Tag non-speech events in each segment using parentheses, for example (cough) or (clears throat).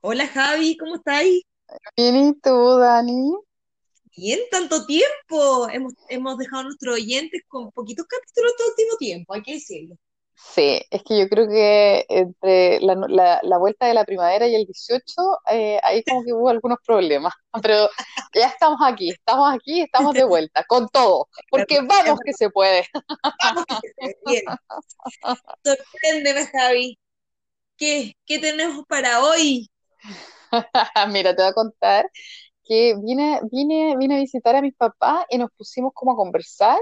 Hola Javi, ¿cómo estáis? Bien, ¿y tú, Dani? Bien, tanto tiempo. Hemos, hemos dejado a nuestros oyentes con poquitos capítulos todo el último tiempo, hay que decirlo. Sí, es que yo creo que entre la, la- la vuelta de la primavera y el 18, eh, ahí como que hubo algunos problemas, (laughs) pero ya estamos aquí, estamos aquí, estamos de vuelta, con todo, porque vamos que se puede. Vamos que se puede. Bien. Sorpréndeme, Javi. ¿Qué, qué tenemos para hoy? (laughs) Mira, te voy a contar que vine, vine, vine a visitar a mis papás y nos pusimos como a conversar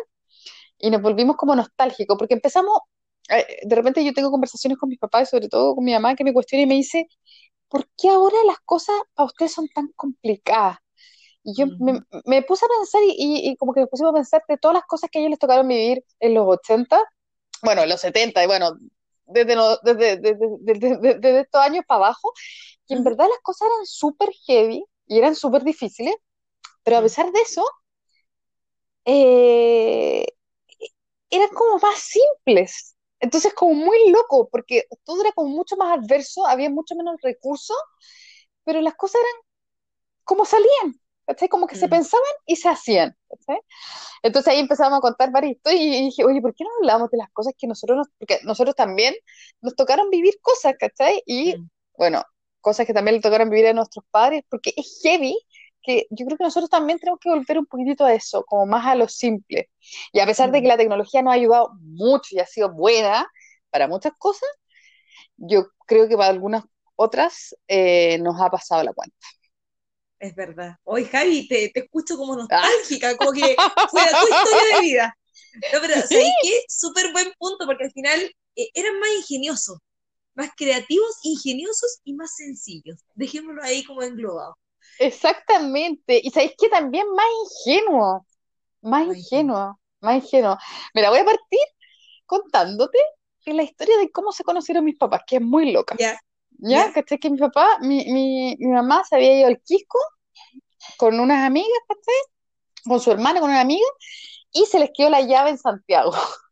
y nos volvimos como nostálgicos, porque empezamos, eh, de repente yo tengo conversaciones con mis papás y sobre todo con mi mamá que me cuestiona y me dice, ¿por qué ahora las cosas para ustedes son tan complicadas? Y yo me, puse a pensar y, y- y como que me pusimos a pensar de todas las cosas que a ellos les tocaron vivir en los 80, bueno, en los 70 y bueno, desde, lo- desde, desde, desde- estos años para abajo, que en verdad las cosas eran súper heavy y eran súper difíciles, pero a pesar de eso, eh, eran como más simples. Entonces, como muy loco, porque todo era como mucho más adverso, había mucho menos recursos, pero las cosas eran como salían, ¿cachai? Como que se Mm. pensaban y se hacían, ¿cachai? Entonces ahí empezamos a contar varias historias y dije, oye, ¿por qué no hablamos de las cosas que nosotros nos, porque nosotros también nos tocaron vivir cosas, ¿cachai? Y Mm. bueno, cosas que también le tocaron vivir a nuestros padres, porque es heavy que yo creo que nosotros también tenemos que volver un poquitito a eso, como más a lo simple. Y a pesar de que Mm. la tecnología nos ha ayudado mucho y ha sido buena para muchas cosas, yo creo que para algunas otras eh, nos ha pasado la cuenta. Es verdad. Hoy, Javi, te, te escucho como Ah, nostálgica, como que fuera tu historia de vida. No, pero (laughs) sí, ¿sabes qué? Súper buen punto, porque al final eh, eran más ingeniosos, más creativos, ingeniosos y más sencillos. Dejémoslo ahí como englobado. exactamente. Y sabéis que también más ingenuo, más ingenuo, más ingenuo. Mira, voy a partir contándote la historia de cómo se conocieron mis papás, que es muy loca. Ya, ¿Ya? ¿Cachai? Que mi papá, mi, mi, mi mamá se había ido al Quisco con unas amigas, ¿cachai? Con su hermana, con una amiga, y se les quedó la llave en Santiago. (laughs)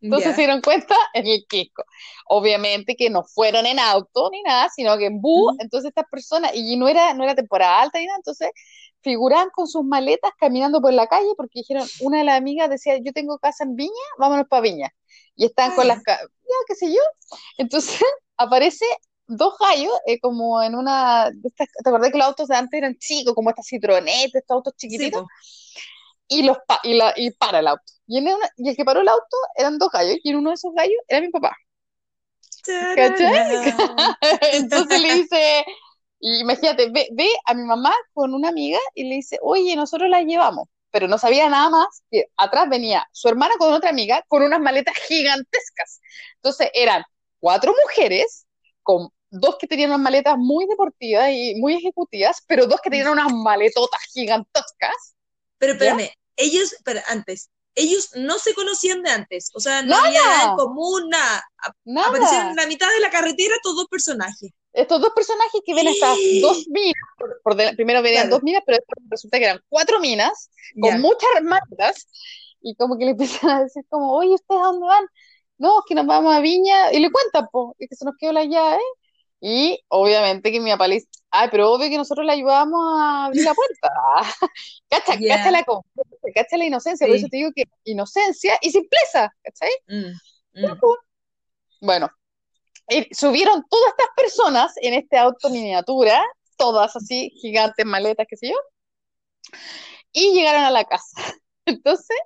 Entonces se dieron cuenta en el Quisco. Obviamente que no fueron en auto ni nada, sino que en bus. Entonces estas personas, y no era, no era temporada alta ni nada, entonces figuraban con sus maletas caminando por la calle porque dijeron, una de las amigas decía, yo tengo casa en Viña, vámonos para Viña. Y están con las, ya, qué sé yo. Entonces (laughs) aparece dos gallos eh, como en una, ¿te acordás que los autos de antes eran chicos, como estas Citroën, estos autos chiquititos? y, los pa- y, la, y para el auto. Y, en una- y el que paró el auto eran dos gallos, y en uno de esos gallos era mi papá. ¿Cachai? (laughs) Entonces le dice, y imagínate, ve, ve a mi mamá con una amiga y le dice, oye, nosotros la llevamos. Pero no sabía nada más que atrás venía su hermana con otra amiga con unas maletas gigantescas. Entonces eran cuatro mujeres con dos que tenían unas maletas muy deportivas y muy ejecutivas, pero dos que tenían unas maletotas gigantescas, Pero ¿ya? espérame, ellos, pero antes, ellos no se conocían de antes, o sea, no había nada en Nada, común, nada. A- Aparecieron en nada. la mitad de la carretera estos dos personajes. estos dos personajes que ven estas dos minas, por, por de- primero venían Claro, dos minas, pero después resulta que eran cuatro minas con ya. muchas armaduras y como que le (laughs) empiezan a decir como, oye, ¿ustedes a dónde van? No, es que nos vamos a Viña y le cuentan, po, y que se nos quedó la llave y obviamente que mi papá le dice, ay, pero obvio que nosotros le ayudamos a abrir la puerta. Cacha, (laughs) cacha Ya, la confianza, cacha la inocencia, por eso te digo que inocencia y simpleza, ¿cachai? Mm, mm. Bueno, y subieron todas estas personas en este auto miniatura, todas así, gigantes, maletas, qué sé yo, y llegaron a la casa. (laughs) Entonces,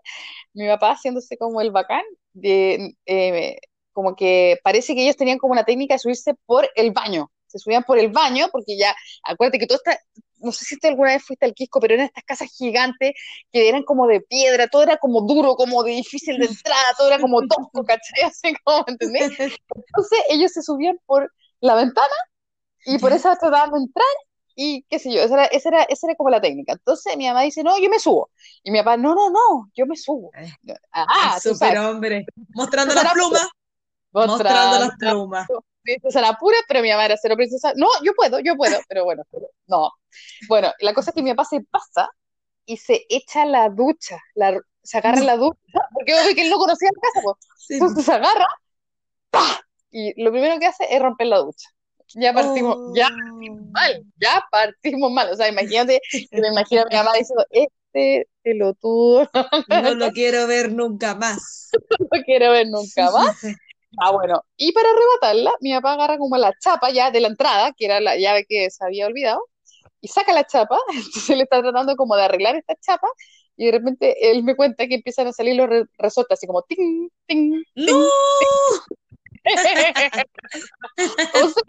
mi papá haciéndose como el bacán, de, eh, como que parece que ellos tenían como una técnica de subirse por el baño. Se subían por el baño, porque ya, acuérdate que todo está, no sé si tú alguna vez fuiste al Quisco, pero eran estas casas gigantes que eran como de piedra, todo era como duro, como de difícil de entrada, todo era como tosco, ¿cachai? (laughs) Así como, ¿entendés? Entonces ellos se subían por la ventana y por esa trataban de entrar y qué sé yo, esa era, esa era, esa era como la técnica. Entonces mi mamá dice, no, yo me subo. Y mi papá, no, no, no, yo me subo. Eh, Ah, tú sabes, superhombre. Mostrando las plumas, mostrando las mostrando plumas. Susana Pura, pero mi mamá era cero princesa. No, yo puedo, yo puedo, pero bueno, pero no. Bueno, la cosa es que mi papá se pasa y se echa la ducha, la, se agarra la ducha, porque obvio que él no conocía la casa, pues. sí, po. Entonces se agarra, ¡pah! Y lo primero que hace es romper la ducha. ya partimos, ya Oh. mal, ya partimos mal. O sea, imagínate, me imagino a mi mamá diciendo, este pelotudo No lo quiero ver nunca más. (laughs) no quiero ver nunca (laughs) más. Ah, bueno, y para arrebatarla, mi papá agarra como la chapa ya de la entrada, que era la llave que se había olvidado, y saca la chapa, (laughs) entonces le está tratando como de arreglar esta chapa, y de repente él me cuenta que empiezan a salir los re- resortes, así como ting, ting, ¡No! (laughs) O sea,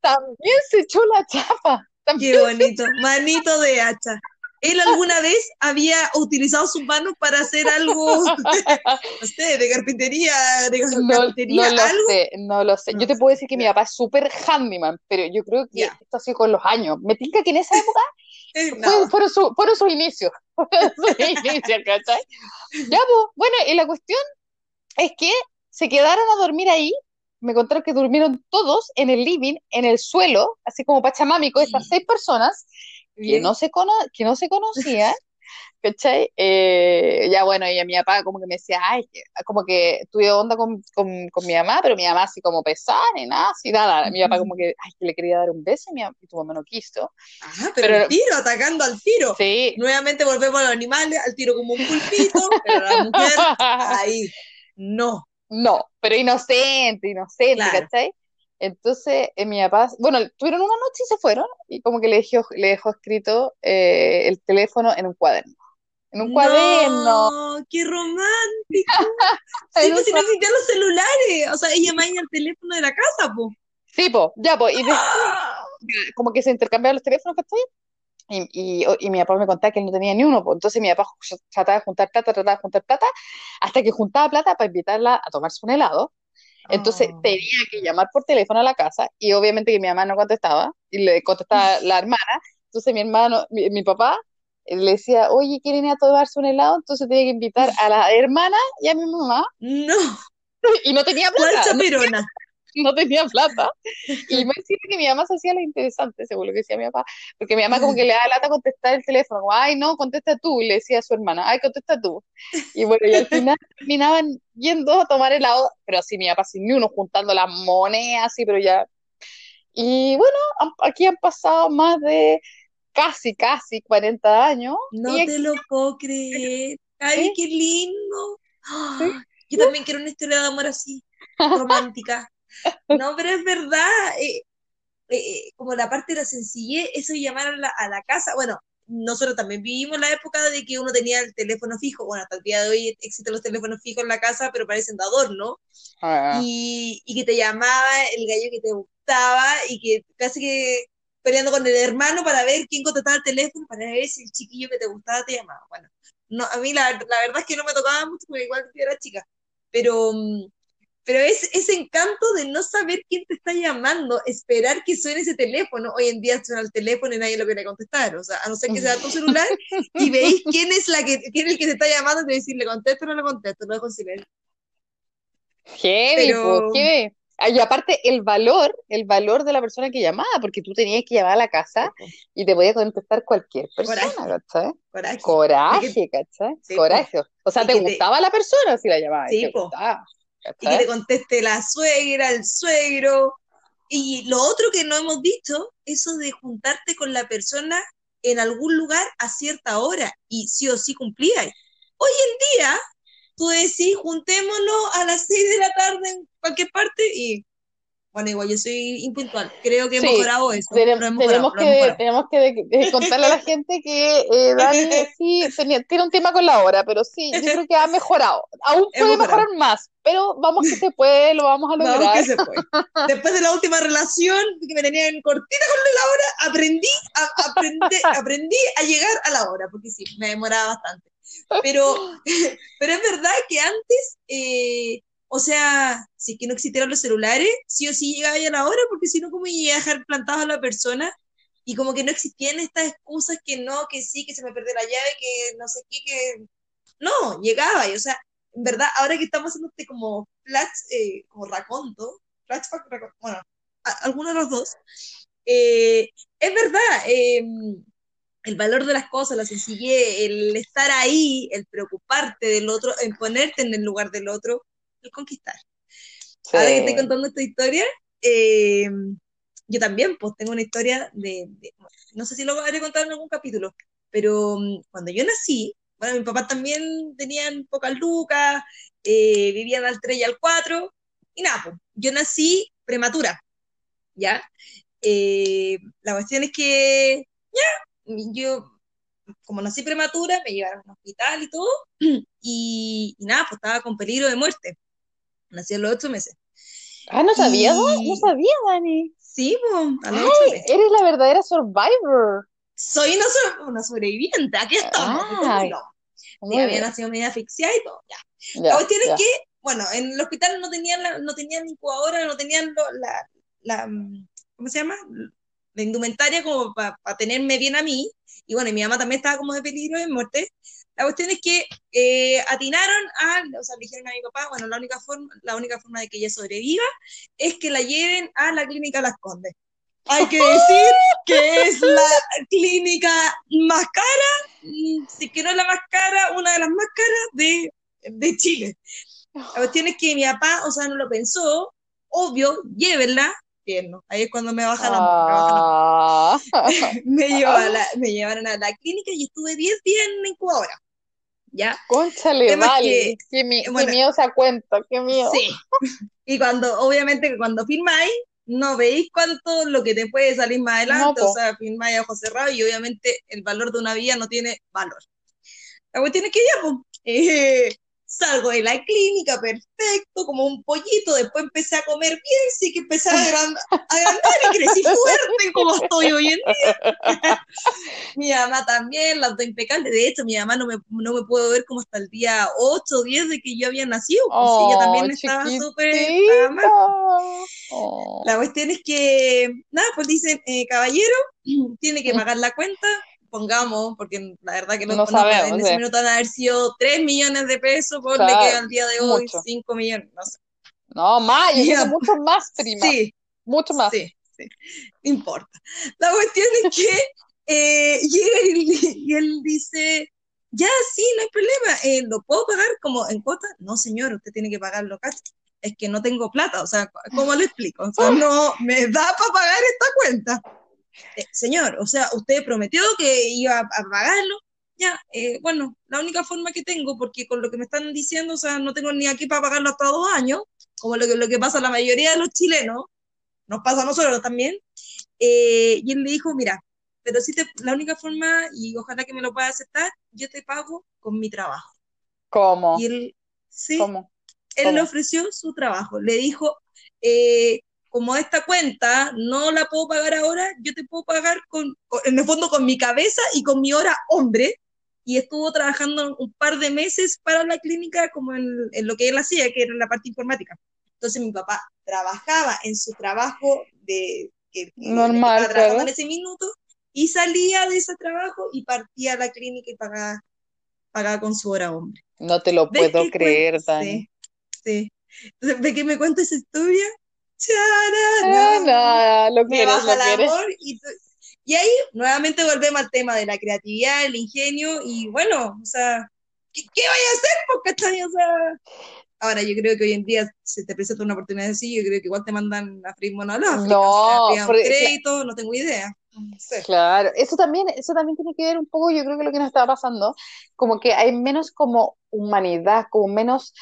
también se echó la chapa. También Qué bonito. Manito de hacha. ¿Él alguna vez había utilizado sus manos para hacer algo, (laughs) no sé, de carpintería, de no, carpintería, no lo algo? sé, no lo sé. No Yo te sé. puedo decir que mi papá es súper handyman, pero yo creo que Ya. esto ha sido con los años. Me tinca que en esa época Eh, no. fueron, su- fueron sus inicios. (laughs) Fueron sus (laughs) inicios, ¿cachai? Ya, pues, bueno, y la cuestión es que se quedaron a dormir ahí. Me contaron que durmieron todos en el living, en el suelo, así como pachamámico, estas seis personas que no se, cono que no se conocían, (laughs) ¿cachai? Eh, ya bueno, y a mi papá como que me decía, ay, como que tuve onda con, con, con mi mamá, pero mi mamá así como pesada, ni nada, así nada. Mi papá como que, ay, que le quería dar un beso y, mi, y tu mamá no quiso. Ah, pero, Pero- el tiro, atacando al tiro. Sí. Nuevamente volvemos a los animales, al tiro como un pulpito, pero la mujer, (laughs) ahí, no. No, pero inocente, inocente, Claro. ¿cachai? Entonces, eh, mi papá, bueno, tuvieron una noche y se fueron, y como que le dejó, le dejó escrito eh, el teléfono en un cuaderno. En un cuaderno. No, qué romántico. (laughs) Sí, pues si no existían los celulares. O sea, ella maña el teléfono de la casa, pues. Sí, po, ya, po, y de- ¡Ah! como que se intercambiaban los teléfonos, ¿cachai? Y, y, y mi papá me contaba que él no tenía ni uno, pues entonces mi papá trataba de juntar plata, trataba de juntar plata, hasta que juntaba plata para invitarla a tomarse un helado. Entonces Oh. tenía que llamar por teléfono a la casa, y obviamente que mi mamá no contestaba, y le contestaba la hermana. Entonces mi hermano, mi, mi papá, eh, le decía, oye, ¿quieren ir a tomarse un helado? Entonces tenía que invitar a la hermana y a mi mamá, No, (laughs) y no tenía ¿cuál plata. chaperona? (laughs) no tenía plata. Y (laughs) me decía que mi mamá se hacía la interesante, según lo que decía mi papá, porque mi mamá como que (laughs) le daba lata contestar el teléfono, como, ay, no, contesta tú, y le decía a su hermana, ay, contesta tú. Y bueno, y al final terminaban yendo a tomar helado, pero así mi papá sin ni uno, juntando las monedas, así, pero ya. Y bueno, aquí han pasado más de casi, casi 40 años. No y te lo puedo creer. Ay, Sí. qué lindo. Sí. (gasps) Yo también quiero una historia de amor así, romántica. No, pero es verdad. eh, eh, como la parte de la sencillez, eso de llamar a la, a la casa. Bueno, nosotros también vivimos la época de que uno tenía el teléfono fijo. Bueno, hasta el día de hoy existen los teléfonos fijos en la casa, pero parecen de adorno. Ah, y, y que te llamaba el gallo que te gustaba y que casi que peleando con el hermano para ver quién contestaba el teléfono, para ver si el chiquillo que te gustaba te llamaba. Bueno, no, a mí la, la verdad es que no me tocaba mucho porque igual yo era chica, pero, mm, pero es ese encanto de no saber quién te está llamando, esperar que suene ese teléfono. Hoy en día suena el teléfono y nadie lo quiere contestar, o sea, a no ser que sea tu celular y veis (laughs) quién es, la que, quién es el que te está llamando y decirle contesto o no le contesto, lo dejo en silencio. Heavy, Pero- heavy. Y aparte, el valor, el valor de la persona que llamaba, porque tú tenías que llamar a la casa y te podía contestar cualquier persona, Coraje. ¿cachai? Coraje. Coraje, ¿cachai? Sí. Coraje. O sea, te te- gustaba la persona si la llamabas, Sí, te gustaba, y que te conteste la suegra, el suegro. Y lo otro que no hemos dicho, eso de juntarte con la persona en algún lugar a cierta hora y sí o sí cumplía. Hoy en día, tú decís, juntémonos a las 6 de la tarde en cualquier parte y, bueno, igual yo soy impuntual. Creo que he Sí, mejorado eso. Mejorado, tenemos que, tenemos contarle a la gente que eh, Dani (laughs) sí tenía- tiene un tema con la hora, pero sí, yo creo que ha (laughs) mejorado. Aún puede mejorar más, pero vamos que se puede, lo vamos a Vamos lograr. que se fue. Después de la última relación, que me tenían cortita con la hora, aprendí a, aprendí, (laughs) aprendí a llegar a la hora, porque sí, me demoraba bastante. Pero, pero es verdad que antes, eh, o sea, si es que no existieran los celulares, sí o sí llegaba ya la hora, porque si no, como iba a dejar plantado a la persona? Y como que no existían estas excusas que no, que sí, que se me perdió la llave, que no sé qué, que... No, llegaba, y o sea, en verdad, ahora que estamos haciendo este como flash, eh, como raconto, flashback, racon- bueno, alguno de los dos, eh, es verdad, eh, el valor de las cosas, la sencillez, el estar ahí, el preocuparte del otro, el ponerte en el lugar del otro, conquistar. Sí. Ahora que estoy contando esta historia, eh, yo también, pues tengo una historia de, de- no sé si lo habré contado en algún capítulo, pero mm, cuando yo nací, bueno, mis papás también tenían pocas lucas, eh, vivían al 3 y al 4, y nada, pues, yo nací prematura, ¿ya? Eh, la cuestión es que, ya, yo, como nací prematura, me llevaron al hospital y todo, (clears throat) y, y nada, pues estaba con peligro de muerte. Nací a los ocho meses. Ah, no sabía, Y- no sabía, Dani. Sí, pues, a los Ay, ocho meses. eres la verdadera survivor. Soy una, so- una sobreviviente, aquí estamos. Ay, no, sí, había nacido media asfixiada y todo, ya. Ya, La cuestión ya. es que, bueno, en el hospital no tenían, la- no tenían incubadora, no tenían lo- la, la, ¿cómo se llama? La indumentaria como para tenerme bien a mí. Y bueno, y mi mamá también estaba como de peligro de muerte. La cuestión es que eh, atinaron a, o sea, le dijeron a mi papá, bueno, la única forma, la única forma de que ella sobreviva es que la lleven a la clínica Las Condes. Hay que decir que es la clínica más cara, si que no la más cara, una de las más caras de, de Chile. La cuestión es que mi papá, o sea, no lo pensó, obvio, llévenla, tierno. Ahí es cuando me baja la Ah. (laughs) me, (laughs) la- me llevaron a la clínica y estuve 10 días en la incubadora. ¿Ya? Cónchale, vale. que- Qué, mi- bueno, miedo esa cuenta, qué miedo. Sí. Y cuando, obviamente, cuando firmáis, no veis cuánto lo que te puede salir más adelante, No, o sea, firmáis a ojos cerrados y obviamente el valor de una vida no tiene valor. La cuestión es que ya, pues, (laughs) eh, salgo de la clínica, perfecto, como un pollito, después empecé a comer bien, sí que empecé a agrandar, y crecí fuerte como estoy hoy en día. (laughs) mi mamá también, las dos impecables. De hecho, mi mamá no me, no me pudo ver como hasta el día 8 o 10 de que yo había nacido, pues Oh, ella también estaba súper... Oh. La cuestión es que, nada, pues dicen, eh, caballero, (clears throat) tiene que pagar la cuenta, pongamos, porque la verdad que no, No no, sabemos, en ese sí. minuto van a haber sido 3 millones de pesos, por Claro, que al día de hoy mucho. 5 millones, no sé. No, más, yo que (laughs) mucho más, prima. Sí, Mucho más. sí, sí, no importa. La cuestión es que (laughs) eh, llega y, (laughs) y él dice, ya, sí, no hay problema, eh, ¿lo puedo pagar como en cuota? No, señor, usted tiene que pagarlo cash. Es que no tengo plata, o sea, ¿cómo le explico? O sea, no me da para pagar esta cuenta. Eh, señor, o sea, usted prometió que iba a, a pagarlo. Ya, eh, bueno, la única forma que tengo, porque con lo que me están diciendo, o sea, no tengo ni aquí para pagarlo hasta dos años, como lo que, lo que pasa a la mayoría de los chilenos, nos pasa a nosotros también. Eh, y él le dijo, mira, pero si te, la única forma, y ojalá que me lo pueda aceptar, yo te pago con mi trabajo. ¿Cómo? Y él, sí, ¿Cómo? él ¿Cómo? le ofreció su trabajo. Le dijo, eh, como esta cuenta no la puedo pagar ahora, yo te puedo pagar con, con- en el fondo con mi cabeza y con mi hora hombre. Y estuvo trabajando un par de meses para la clínica como en, en lo que él hacía, que era la parte informática. Entonces mi papá trabajaba en su trabajo de que, Normal, estaba trabajando en ese minuto y salía de ese trabajo y partía a la clínica y pagaba, pagaba con su hora hombre. No te lo ¿Ves puedo creer, Dani. Sí, sí. Entonces, ¿Ve que me cuenta esa historia? Ah, ¡Chararán! no, lo Me quieres, baja lo el amor y, y ahí nuevamente volvemos al tema de la creatividad, el ingenio y bueno, o sea, ¿qué, qué vaya a hacer? Porque. O sea, ahora yo creo que hoy en día si te presenta una oportunidad así, yo creo que igual te mandan a freír mono al África, No, o sea, porque- crédito, no tengo idea. No sé. Claro, eso también, eso también tiene que ver un poco, yo creo que lo que nos está pasando, como que hay menos como humanidad, como menos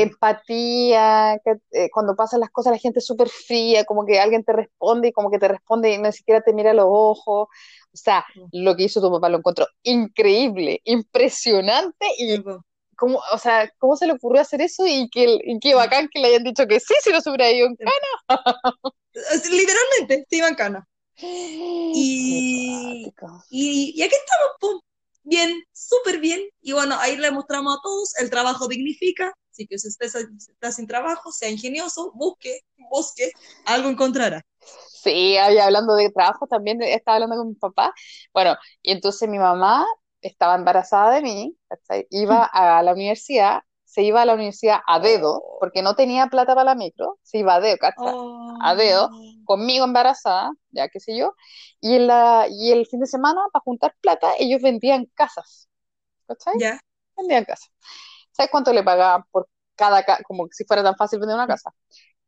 empatía, que, eh, cuando pasan las cosas la gente es súper fría, como que alguien te responde y como que te responde y ni siquiera te mira a los ojos. O sea, lo que hizo tu papá lo encontró increíble, impresionante y cómo, o sea, cómo se le ocurrió hacer eso y que, y qué bacán que le hayan dicho que sí, si no se hubiera ido en Es- Literalmente, sí, bancana. (gasps) Y... Y- Y, y aquí estamos, pum, bien, súper bien. Y bueno, ahí le mostramos a todos, el trabajo dignifica. Así que si usted está, sin trabajo, sea ingenioso, busque, busque, algo encontrará. Sí, hablando de trabajo también, estaba hablando con mi papá. Bueno, y entonces mi mamá estaba embarazada de mí, ¿cachai? Iba a la universidad, se iba a la universidad a dedo, porque no tenía plata para la micro, se iba a dedo, ¿cachai? Oh. A dedo. Conmigo embarazada, ya qué sé yo, y, en la, y el fin de semana, para juntar plata, ellos vendían casas, ¿cachai? Ya. Vendían casas. ¿Sabes cuánto le pagaban por cada casa? Como si fuera tan fácil vender una casa.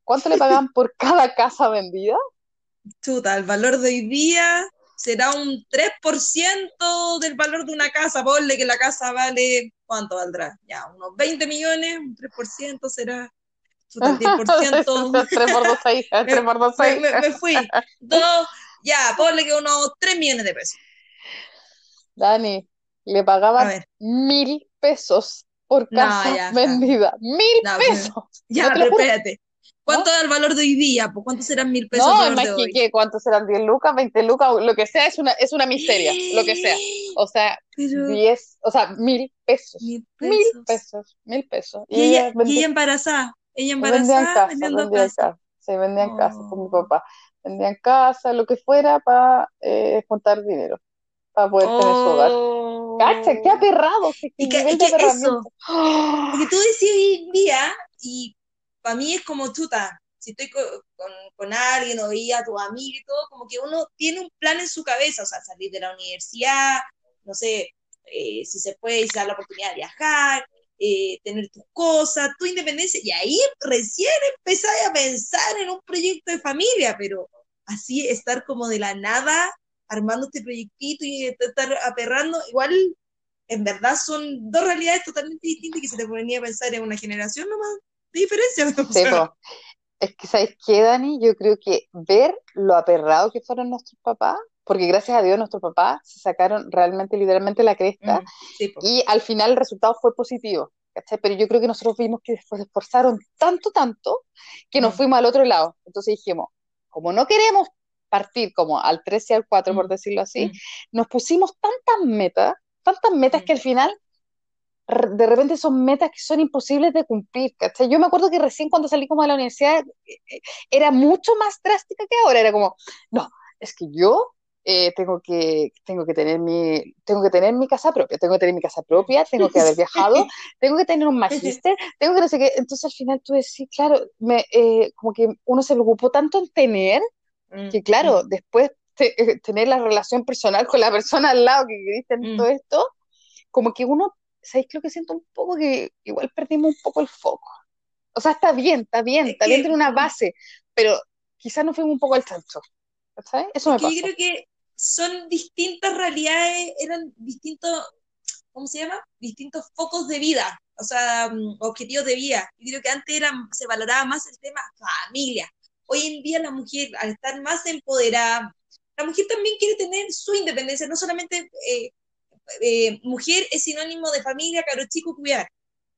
¿Cuánto le pagaban por cada casa vendida? chuta, el valor de hoy día será un 3% del valor de una casa. Ponle que la casa vale, ¿cuánto valdrá? Ya, unos 20 millones, un 3% será. Chuta, el 10%. 3 por 2, 6. 3 por 2, 6. (laughs) Me, me- me fui. Dos, ya, ponle que unos 3 millones de pesos. Dani, le pagaban mil pesos por No, casa ya, está. vendida. Mil No, pero- pesos. ya, No pero espérate. ¿Cuánto da el valor de hoy día? Pues, ¿Cuánto serán mil pesos No, imagínate cuántos serán 10 lucas, 20 lucas, lo que sea, es una, es una miseria, lo que sea. (gasps) O sea, Pero 10, o sea, mil pesos. mil Mil pesos. pesos, mil pesos. Y ella, y vendía- ella embarazada. Ella vendían embarazada casa, vendiendo vendían casa. casa. Sí, vendían casa con mi Oh. papá. Vendían casa, lo que fuera, para juntar dinero, para poder tener su hogar. Oh. Cacha, qué aperrado, qué, qué Y que- y que aperramiento. Porque tú decís hoy en día, y para mí es como chuta, si estoy co- con, con alguien o veía a tu amiga y todo, como que uno tiene un plan en su cabeza, o sea, salir de la universidad, no sé, eh, si se puede, si se da la oportunidad de viajar, eh, tener tus cosas, tu independencia, y ahí recién empezáis a pensar en un proyecto de familia, pero así estar como de la nada, armando este proyectito y estar aperrando, igual en verdad son dos realidades totalmente distintas que se te ponía a pensar en una generación nomás de diferencia. (laughs) O Sí. Es que, ¿sabes qué, Dani? Yo creo que ver lo aperrado que fueron nuestros papás, porque gracias a Dios nuestros papás se sacaron realmente, literalmente la cresta, mm, sí, y al final el resultado fue positivo, ¿cachai? Pero yo creo que nosotros vimos que después se esforzaron tanto, tanto, que nos Mm. fuimos al otro lado. Entonces dijimos, como no queremos partir como al 3 y al 4, por Mm, decirlo así, mm. nos pusimos tantas metas, tantas metas Mm. que al final de repente son metas que son imposibles de cumplir, ¿cachai? Yo me acuerdo que recién cuando salí como de la universidad eh, eh, era mucho más drástica que ahora, era como, no, es que yo eh, tengo que, tengo que tener mi, tengo que tener mi casa propia, tengo que tener mi casa propia, tengo que haber (laughs) viajado, tengo que tener un magíster, tengo que no sé qué, entonces al final tú decís, claro, me, eh, como que uno se preocupó tanto en tener, Mm, que claro, después te- eh, tener la relación personal con la persona al lado que queriste en Mm. todo esto, como que uno, ¿sabéis lo que siento un poco? Que igual perdimos un poco el foco. O sea, está bien, está bien, Es está bien tener una base, pero quizás nos fuimos un poco al chancho. ¿Cachai? Eso me yo creo que son distintas realidades, eran distintos, ¿cómo se llama? Distintos focos de vida, o sea, mm, objetivos de vida. Yo creo que antes se valoraba más el tema familia. Hoy en día la mujer, al estar más empoderada, la mujer también quiere tener su independencia, no solamente eh, eh, mujer es sinónimo de familia, caro chico, cuidar.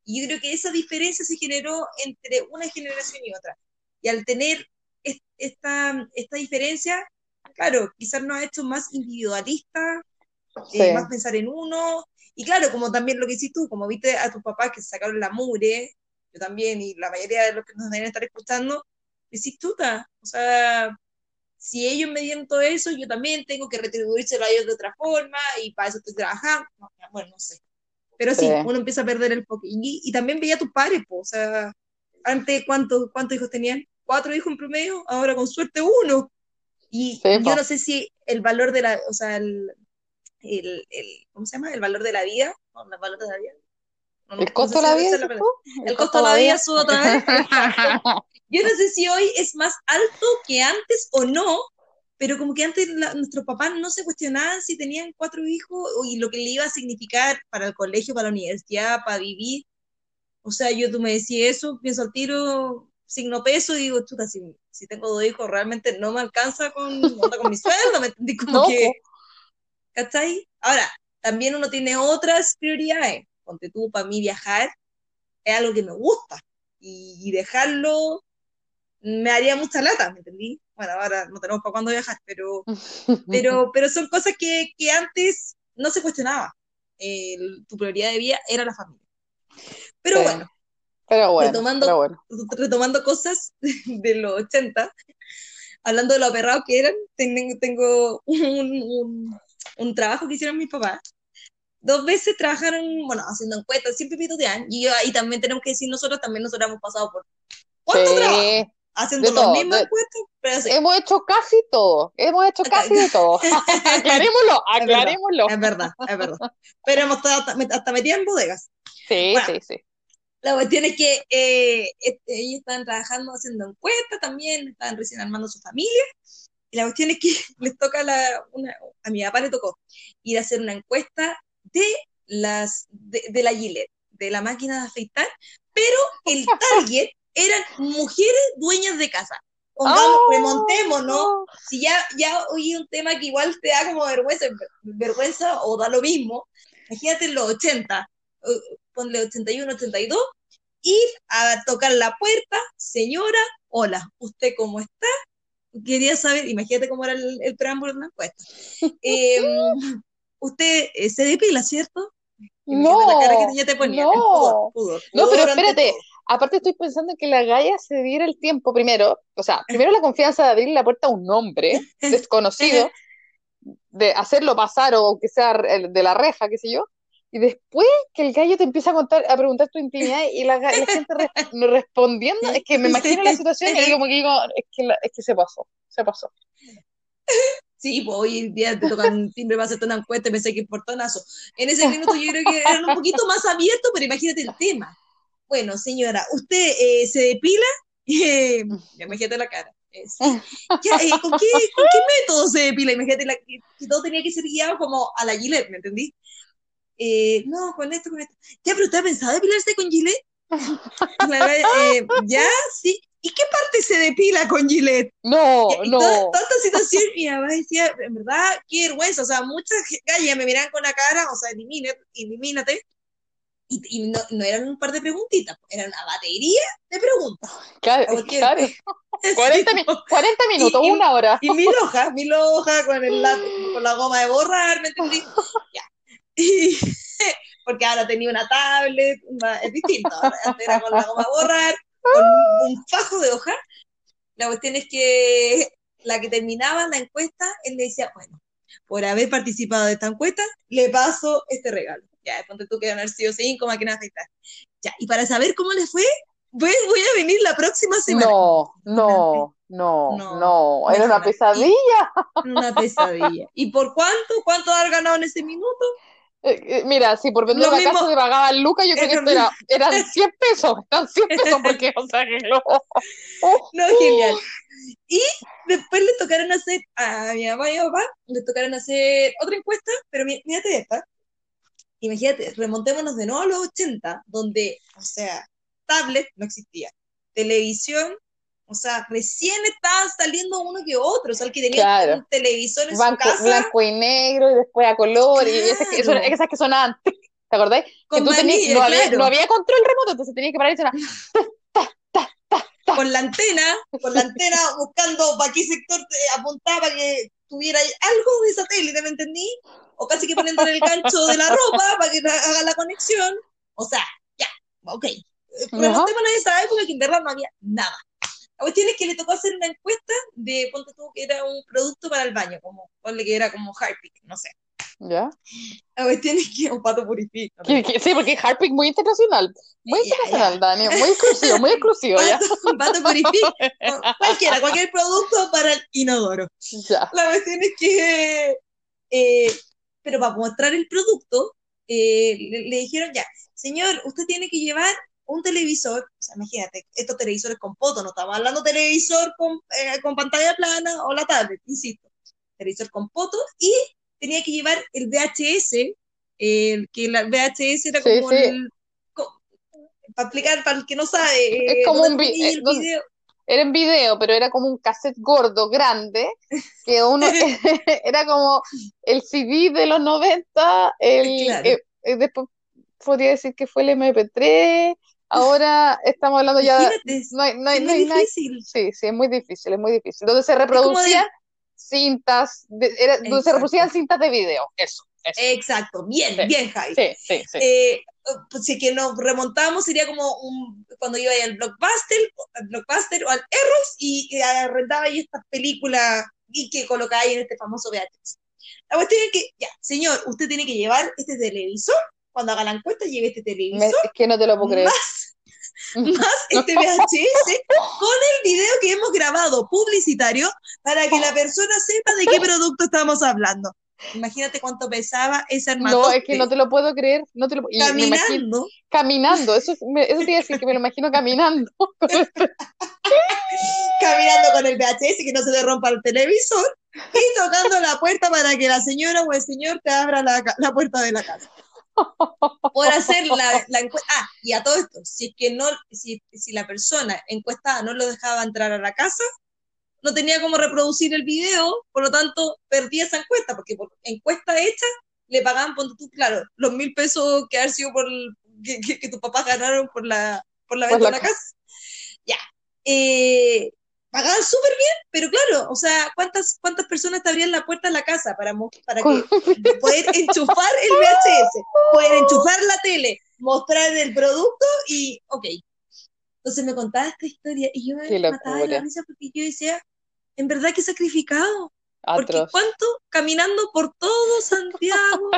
Y yo creo que esa diferencia se generó entre una generación y otra. Y al tener es- esta, esta diferencia, claro, quizás nos ha hecho más individualistas, Sí. eh, más pensar en uno. Y claro, como también lo que hiciste tú, como viste a tus papás que se sacaron la mugre, yo también, y la mayoría de los que nos deben estar escuchando, decís tuta, o sea, si ellos me dieron todo eso, yo también tengo que retribuírselo a ellos de otra forma, y para eso estoy trabajando, No, bueno, no sé. Pero sí, Sí. uno empieza a perder el foco. Y, y también veía a tus padres, po, o sea, antes, ¿cuántos, ¿cuántos hijos tenían? Cuatro hijos en promedio, ahora con suerte uno. Y Sí, yo no sé si el valor de la, o sea, el, el, el- ¿cómo se llama? El valor de la vida, no, el valor de la vida. No, no, ¿El costo de la vida? la? El costo de la vida sube otra vez. (laughs) Yo no sé si hoy es más alto que antes o no, pero como que antes la- nuestros papás no se cuestionaban si tenían cuatro hijos y lo que le iba a significar para el colegio, para la universidad, para vivir. O sea, yo tú me decías eso, pienso al tiro, signo peso y digo, chuta, si, si tengo dos hijos realmente no me alcanza con, con mi sueldo, ¿me entendí? Como (laughs) No, que. ¿cachai? Ahora, también uno tiene otras prioridades. Ponte tú, para mí viajar es algo que me gusta y, y dejarlo me haría mucha lata, ¿me entendí? Bueno, ahora no tenemos para cuándo viajar, pero, (laughs) pero, pero son cosas que, que antes no se cuestionaba. Tu prioridad de vida era la familia. Pero Sí. bueno, Pero bueno, retomando- pero bueno. retomando cosas (laughs) de los 80, hablando de lo aperrado que eran, ten- tengo un, un, un trabajo que hicieron mis papás. Dos veces trabajaron, bueno, haciendo encuestas, siempre pitutean, y ahí también tenemos que decir nosotros, también nosotros hemos pasado por ¿cuánto trabajo? Haciendo los mismos encuestas, pero hemos hecho casi todo. Hemos hecho casi de todo. (laughs) (laughs) aclarémoslo, aclarémoslo. es verdad, es verdad. Pero hemos estado hasta, hasta metidas en bodegas. Sí, Bueno. sí, sí. La cuestión es que eh, este, ellos estaban trabajando haciendo encuestas también, estaban recién armando su familia. Y la cuestión es que (laughs) les toca la, una, a mi papá le tocó ir a hacer una encuesta de las de, de la Gillette, de la máquina de afeitar, pero el target eran mujeres dueñas de casa. Pongamos, Oh, remontemos, ¿no? Si ya, ya oí un tema que igual te da como vergüenza, vergüenza o da lo mismo, imagínate en los 80, eh, ponle 81, 82, ir a tocar la puerta, señora, hola, ¿usted cómo está? Quería saber, imagínate cómo era el, el preámbulo de una encuesta. (laughs) Eh, usted eh, se depila, ¿cierto? Imagínate la cara que te ponía. no. el pudor, pudor, No, pero pudor espérate. Aparte estoy pensando que la Gaia se diera el tiempo primero, o sea, primero la confianza de abrir la puerta a un hombre (laughs) desconocido, de hacerlo pasar o que sea el de la reja, qué sé yo, y después que el gallo te empieza a contar, a preguntar tu intimidad y la, gente re- (laughs) respondiendo, es que me imagino la situación y como que digo, es que, la- es que se pasó, se pasó. Sí, pues hoy en día te tocan un timbre para hacerte una encuesta y pensé que es portonazo. En ese minuto yo creo que eran un poquito más abiertos, pero imagínate el tema. Bueno, señora, ¿usted eh, se depila? (laughs) Eh, ya imagínate la cara. Ya, eh, ¿con, qué, ¿Con qué método se depila? Imagínate la, que, todo tenía que ser guiado como a la Gillette, ¿me entendí? Eh, no, con esto, con esto. Ya, pero ¿usted ha pensado depilarse con Gillette? (laughs) Eh, ya, sí. ¿Y qué parte se depila con Gillette? No, Y no. toda esta situación, mi mamá decía, en verdad, qué vergüenza, o sea, muchas gallas me miran con la cara, o sea, elimínate, elimínate, y, y no, no eran un par de preguntitas, eran una batería de preguntas. Claro, claro. (laughs) 40, mi- 40 minutos, Y- una hora. Y mil hojas, mil hojas con, el con la goma de borrar, ¿me entendí? (laughs) Ya. (laughs) Y- porque ahora tenía una tablet, una- es distinto, antes era con la goma de borrar, con un, fajo de hojas. La cuestión es que la que terminaba la encuesta, él le decía, bueno, por haber participado de esta encuesta, le paso este regalo. Ya, ponte tú que a haber sido cinco máquinas de afeitar. Ya, y para saber cómo le fue, pues voy a venir la próxima semana. No, no, no, No, no. Era una pesadilla. Una pesadilla. ¿Y por cuánto? ¿Cuánto has ganado en ese minuto? Eh, eh, Mira, si por vender la mismo- casa te pagaban lucas, yo creo que esto era, eran 100 pesos, eran 100 pesos porque, o sea, que no. (laughs) No, genial. Y después le tocaron hacer, a mi mamá y a mi papá, le tocaron hacer otra encuesta, pero mí- mírate esta. Imagínate, remontémonos de nuevo a los 80, donde, o sea, tablet no existía, televisión, o sea, recién estaban saliendo uno que otro, o sea, el que tenía Claro. un televisor en Blanco, su casa blanco y negro y después a color y esas que, Claro. esas que ¿te acordás? Que con tú tenías, manilla, no, había, claro. no había control remoto, entonces tenías que parar y sonar. (laughs) con la antena, con la antena buscando para qué sector te apuntaba que tuviera algo de satélite, ¿me entendí? O casi que poniendo en el gancho de la ropa para que haga la conexión. O sea, ya, ok. Remontémonos a esa época que en verdad no había nada. La cuestión es que le tocó hacer una encuesta de, ponte tú, que era un producto para el baño, como, ponle que era como Harpic, no sé. ¿Ya? La cuestión es que un pato purifica. Que- que- sí, porque Harpic muy internacional, muy Ya, internacional, Dani, muy exclusivo, muy exclusivo, ya. Pato, pato purifica. (laughs) Cualquiera, cualquier producto para el inodoro. Ya. La cuestión es que, eh, pero para mostrar el producto, eh, le, le dijeron ya, señor, usted tiene que llevar un televisor, o sea, imagínate, estos televisores con poto, no estamos hablando televisor con, eh, con pantalla plana o la tablet, insisto, televisor con poto, y tenía que llevar el VHS, el que la VHS era como sí. el... para explicar, para el que no sabe, eh, Es como un vi- eh, el donde- video. Era en video, pero era como un cassette gordo, grande, que uno (laughs) (laughs) era como el CD de los 90, el, Claro. eh, eh, después podría decir que fue el MP3, ahora estamos hablando ya, Imagínate, no hay, no hay, es no muy hay difícil. sí, sí, es muy difícil, es muy difícil. Donde se de- reproducían cintas, de- era- donde se reproducían cintas de video, eso, eso. Exacto, bien, Sí. bien, Javi. Sí, sí, sí. Eh, pues, si que nos remontamos sería como un, cuando iba al Blockbuster, al Blockbuster o al Erros y, y arrendaba ahí estas películas y que colocaba ahí en este famoso VHS. La cuestión es que, ya, señor, usted tiene que llevar este televisor, cuando haga la encuesta lleve este Me- televisor, es que no te lo puedo creer. más, más este VHS con el video que hemos grabado publicitario para que la persona sepa de qué (laughs) producto estamos hablando. Imagínate cuánto pesaba ese armatoste. No, es que no te lo puedo creer. No te lo... y me imagino- Caminando, caminando, eso, es- eso a decir que me lo imagino caminando. (laughs) caminando con el VHS que no se le rompa el televisor y tocando la puerta para que la señora o el señor te abra la, la puerta de la casa. Por hacer la, la encuesta. Ah, y a todo esto, si es que no, si, si la persona encuestada no lo dejaba entrar a la casa, no tenía cómo reproducir el video, por lo tanto perdía esa encuesta, porque por encuesta hecha le pagaban, ponte tú, claro, los mil pesos que haber sido por el- que, que, que tus papás ganaron por la, por la venta de la casa. Ya. Eh, pagaban súper bien, pero claro, o sea, ¿cuántas, cuántas personas te abrían la puerta de la casa para, para que (laughs) poder enchufar el VHS, poder enchufar la tele, mostrar el producto y, ok. Entonces me contaba esta historia y yo me mataba de la risa porque yo decía, en verdad que sacrificado. Porque cuánto caminando por todo Santiago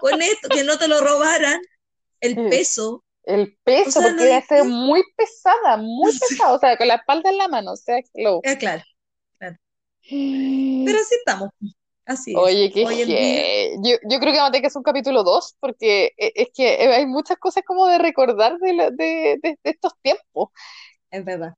con esto, que no te lo robaran, el peso. El peso, O sea, porque no debe ser muy pesada, muy (laughs) pesada, o sea, con la espalda en la mano, o sea, hello. Eh, claro, (gasps) pero así estamos. Así es. Oye, je- Yo, yo creo que vamos a tener que hacer un capítulo 2, porque e- es que hay muchas cosas como de recordar de, la- de, de- de estos tiempos. Es verdad.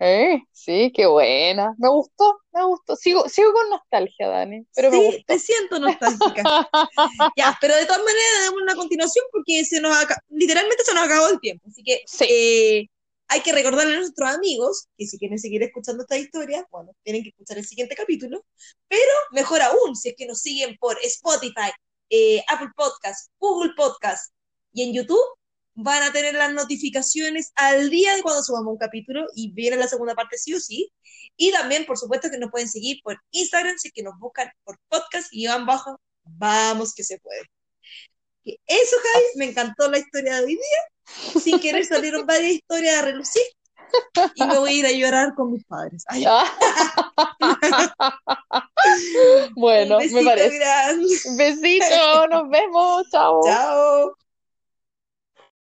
Eh, sí, qué buena. Me gustó, me gustó. Sigo, sigo con nostalgia, Dani, pero me sí, gustó. te siento nostálgica. (laughs) Ya, pero de todas maneras, demos una continuación porque se nos literalmente se nos acabó el tiempo. Así que Sí. eh, hay que recordarle a nuestros amigos que si quieren seguir escuchando esta historia, bueno, tienen que escuchar el siguiente capítulo. Pero mejor aún, si es que nos siguen por Spotify, eh, Apple Podcast, Google Podcast y en YouTube, van a tener las notificaciones al día de cuando subamos un capítulo y viene la segunda parte sí o sí. Y también, por supuesto, que nos pueden seguir por Instagram, si que nos buscan por podcast y van bajo, vamos que se puede. Eso, Javi, me encantó la historia de hoy día. Sin querer salieron varias historias a relucir y me voy a ir a llorar con mis padres. Ay, (laughs) Bueno, un me besito parece. grande. Besito, nos vemos, chao. Chao.